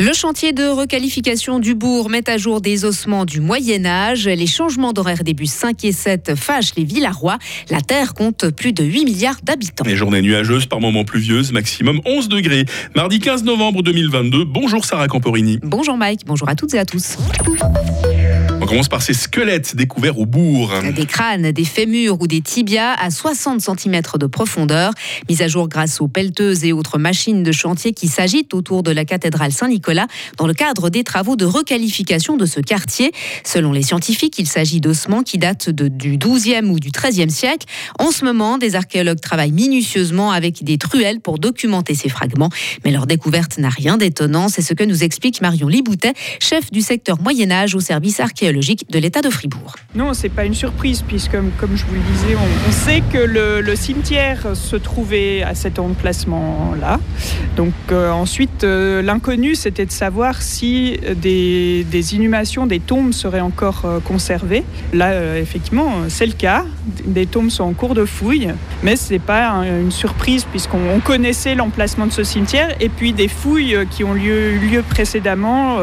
Le chantier de requalification du bourg met à jour des ossements du Moyen Âge. Les changements d'horaire des bus 5 et 7 fâchent les Villarois. La Terre compte plus de 8 milliards d'habitants. Les journées nuageuses, par moments pluvieuses, maximum 11 degrés. Mardi 15 novembre 2022. Bonjour Sarah Camporini. Bonjour Mike, bonjour à toutes et à tous. Commence par ces squelettes découverts au bourg. Des crânes, des fémurs ou des tibias à 60 cm de profondeur, mis à jour grâce aux pelleteuses et autres machines de chantier qui s'agitent autour de la cathédrale Saint-Nicolas dans le cadre des travaux de requalification de ce quartier. Selon les scientifiques, il s'agit d'ossements qui datent du 12e ou du 13e siècle. En ce moment, des archéologues travaillent minutieusement avec des truelles pour documenter ces fragments, mais leur découverte n'a rien d'étonnant. C'est ce que nous explique Marion Liboutet, chef du secteur Moyen-Âge au service archéologique de l'État de Fribourg. Non, c'est pas une surprise puisque, comme je vous le disais, on, sait que le, cimetière se trouvait à cet emplacement-là. Donc euh, ensuite, euh, l'inconnu, c'était de savoir si des, inhumations, des tombes seraient encore euh, conservées. Là, effectivement, c'est le cas. Des tombes sont en cours de fouille, mais ce n'est pas une surprise puisqu'on connaissait l'emplacement de ce cimetière et puis des fouilles qui ont lieu, eu lieu précédemment,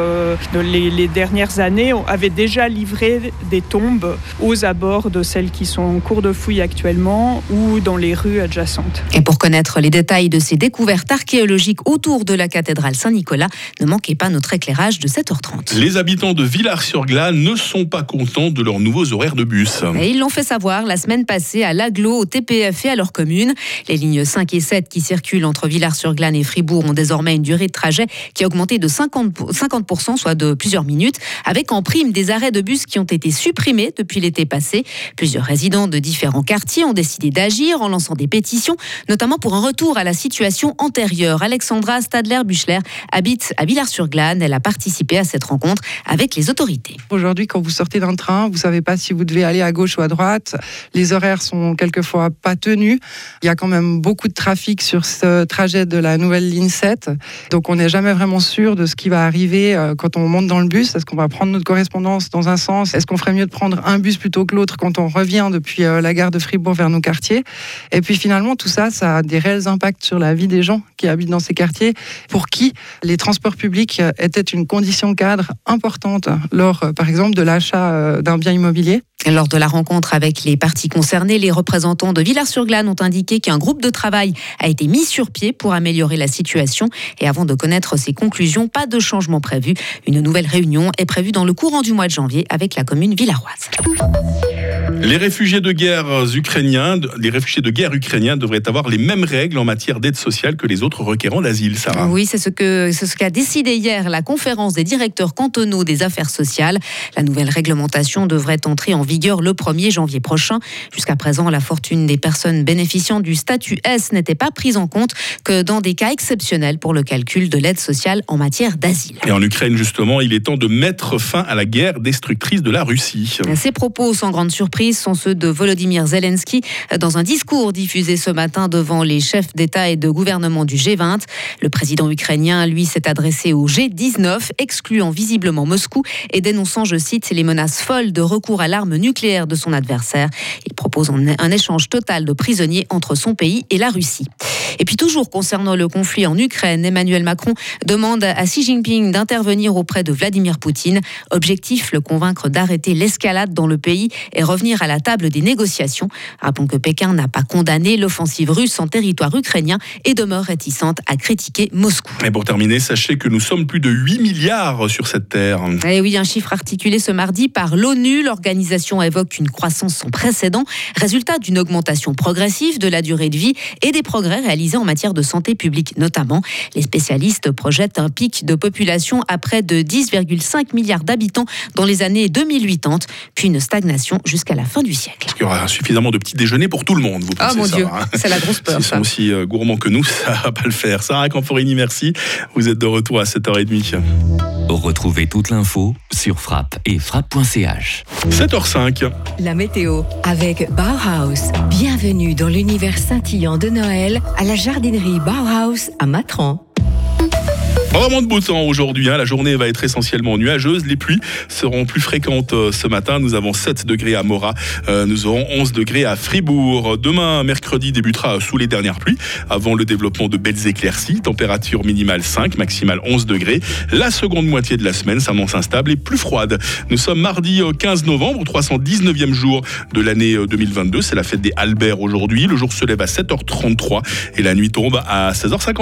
les, les dernières années, avaient déjà livrer des tombes aux abords de celles qui sont en cours de fouille actuellement ou dans les rues adjacentes. Et pour connaître les détails de ces découvertes archéologiques autour de la cathédrale Saint-Nicolas, ne manquez pas notre éclairage de 7h30. Les habitants de Villars-sur-Glane ne sont pas contents de leurs nouveaux horaires de bus. Et ils l'ont fait savoir la semaine passée à l'aglo, au TPF et à leur commune. Les lignes 5 et 7 qui circulent entre Villars-sur-Glane et Fribourg ont désormais une durée de trajet qui a augmenté de 50%, 50% soit de plusieurs minutes, avec en prime des arrêts de bus qui ont été supprimés depuis l'été passé. Plusieurs résidents de différents quartiers ont décidé d'agir en lançant des pétitions, notamment pour un retour à la situation antérieure. Alexandra Stadler-Buchler habite à Villars-sur-Glane. Elle a participé à cette rencontre avec les autorités. Aujourd'hui, quand vous sortez d'un train, vous savez pas si vous devez aller à gauche ou à droite. Les horaires sont quelquefois pas tenus. Il y a quand même beaucoup de trafic sur ce trajet de la nouvelle ligne 7. Donc on n'est jamais vraiment sûr de ce qui va arriver euh, quand on monte dans le bus. Est-ce qu'on va prendre notre correspondance dans un sens Est-ce qu'on ferait mieux de prendre un bus plutôt que l'autre quand on revient depuis euh, la gare de Fribourg vers nos quartiers? Et puis finalement, tout ça, ça a des réels impacts sur la vie des gens qui habitent dans ces quartiers, pour qui les transports publics euh, étaient une condition cadre importante lors, euh, par exemple, de l'achat d'un bien immobilier. Lors de la rencontre avec les parties concernées, les représentants de Villars-sur-Glane ont indiqué qu'un groupe de travail a été mis sur pied pour améliorer la situation. Et avant de connaître ses conclusions, pas de changement prévu. Une nouvelle réunion est prévue dans le courant du mois de janvier avec la commune villaroise. Les réfugiés de guerre ukrainiens, les réfugiés de guerre ukrainiens devraient avoir les mêmes règles en matière d'aide sociale que les autres requérants d'asile, Sarah. Oui, c'est ce que c'est ce qu'a décidé hier la conférence des directeurs cantonaux des affaires sociales. La nouvelle réglementation devrait entrer en vigueur le 1er janvier prochain. Jusqu'à présent, la fortune des personnes bénéficiant du statut S n'était pas prise en compte que dans des cas exceptionnels pour le calcul de l'aide sociale en matière d'asile. Et en Ukraine, justement, il est temps de mettre fin à la guerre destructrice de la Russie. Ces propos, sans grande surprise, sont ceux de Volodymyr Zelensky dans un discours diffusé ce matin devant les chefs d'État et de gouvernement du G20. Le président ukrainien, lui, s'est adressé au G19, excluant visiblement Moscou et dénonçant, je cite, les menaces folles de recours à l'arme nucléaire de son adversaire. Il propose un échange total de prisonniers entre son pays et la Russie. Et puis toujours concernant le conflit en Ukraine, Emmanuel Macron demande à Xi Jinping d'intervenir auprès de Vladimir Poutine. Objectif, le convaincre d'arrêter l'escalade dans le pays et revenir à la table des négociations. Rappelons que Pékin n'a pas condamné l'offensive russe en territoire ukrainien et demeure réticente à critiquer Moscou. Et pour terminer, sachez que nous sommes plus de 8 milliards sur cette terre. Et eh oui, un chiffre articulé ce mardi par l'ONU. L'organisation évoque une croissance sans précédent, résultat d'une augmentation progressive de la durée de vie et des progrès réalisés en matière de santé publique notamment. Les spécialistes projettent un pic de population à près de 10,5 milliards d'habitants dans les années 2080, puis une stagnation jusqu'à la fin du siècle. Il y aura suffisamment de petits déjeuners pour tout le monde, vous pensez Ah mon Dieu, hein c'est la grosse peur. S'ils sont aussi euh, gourmands que nous, ça va pas le faire. Sarah Camporini, merci. Vous êtes de retour à 7h30. Retrouvez toute l'info sur frappe et frappe.ch. 7h05. La météo avec Bauhaus. Bienvenue dans l'univers scintillant de Noël à la jardinerie Bauhaus à Matran. Vraiment de beau temps aujourd'hui. hein. La journée va être essentiellement nuageuse. Les pluies seront plus fréquentes euh, ce matin. Nous avons 7 degrés à Morat. Euh, nous aurons 11 degrés à Fribourg. Demain, mercredi, débutera sous les dernières pluies avant le développement de belles éclaircies. Température minimale 5, maximale 11 degrés. La seconde moitié de la semaine s'annonce instable et plus froide. Nous sommes mardi euh, 15 novembre, 319e jour de l'année euh, 2022. C'est la fête des Albert aujourd'hui. Le jour se lève à 7h33 et la nuit tombe à 16h50.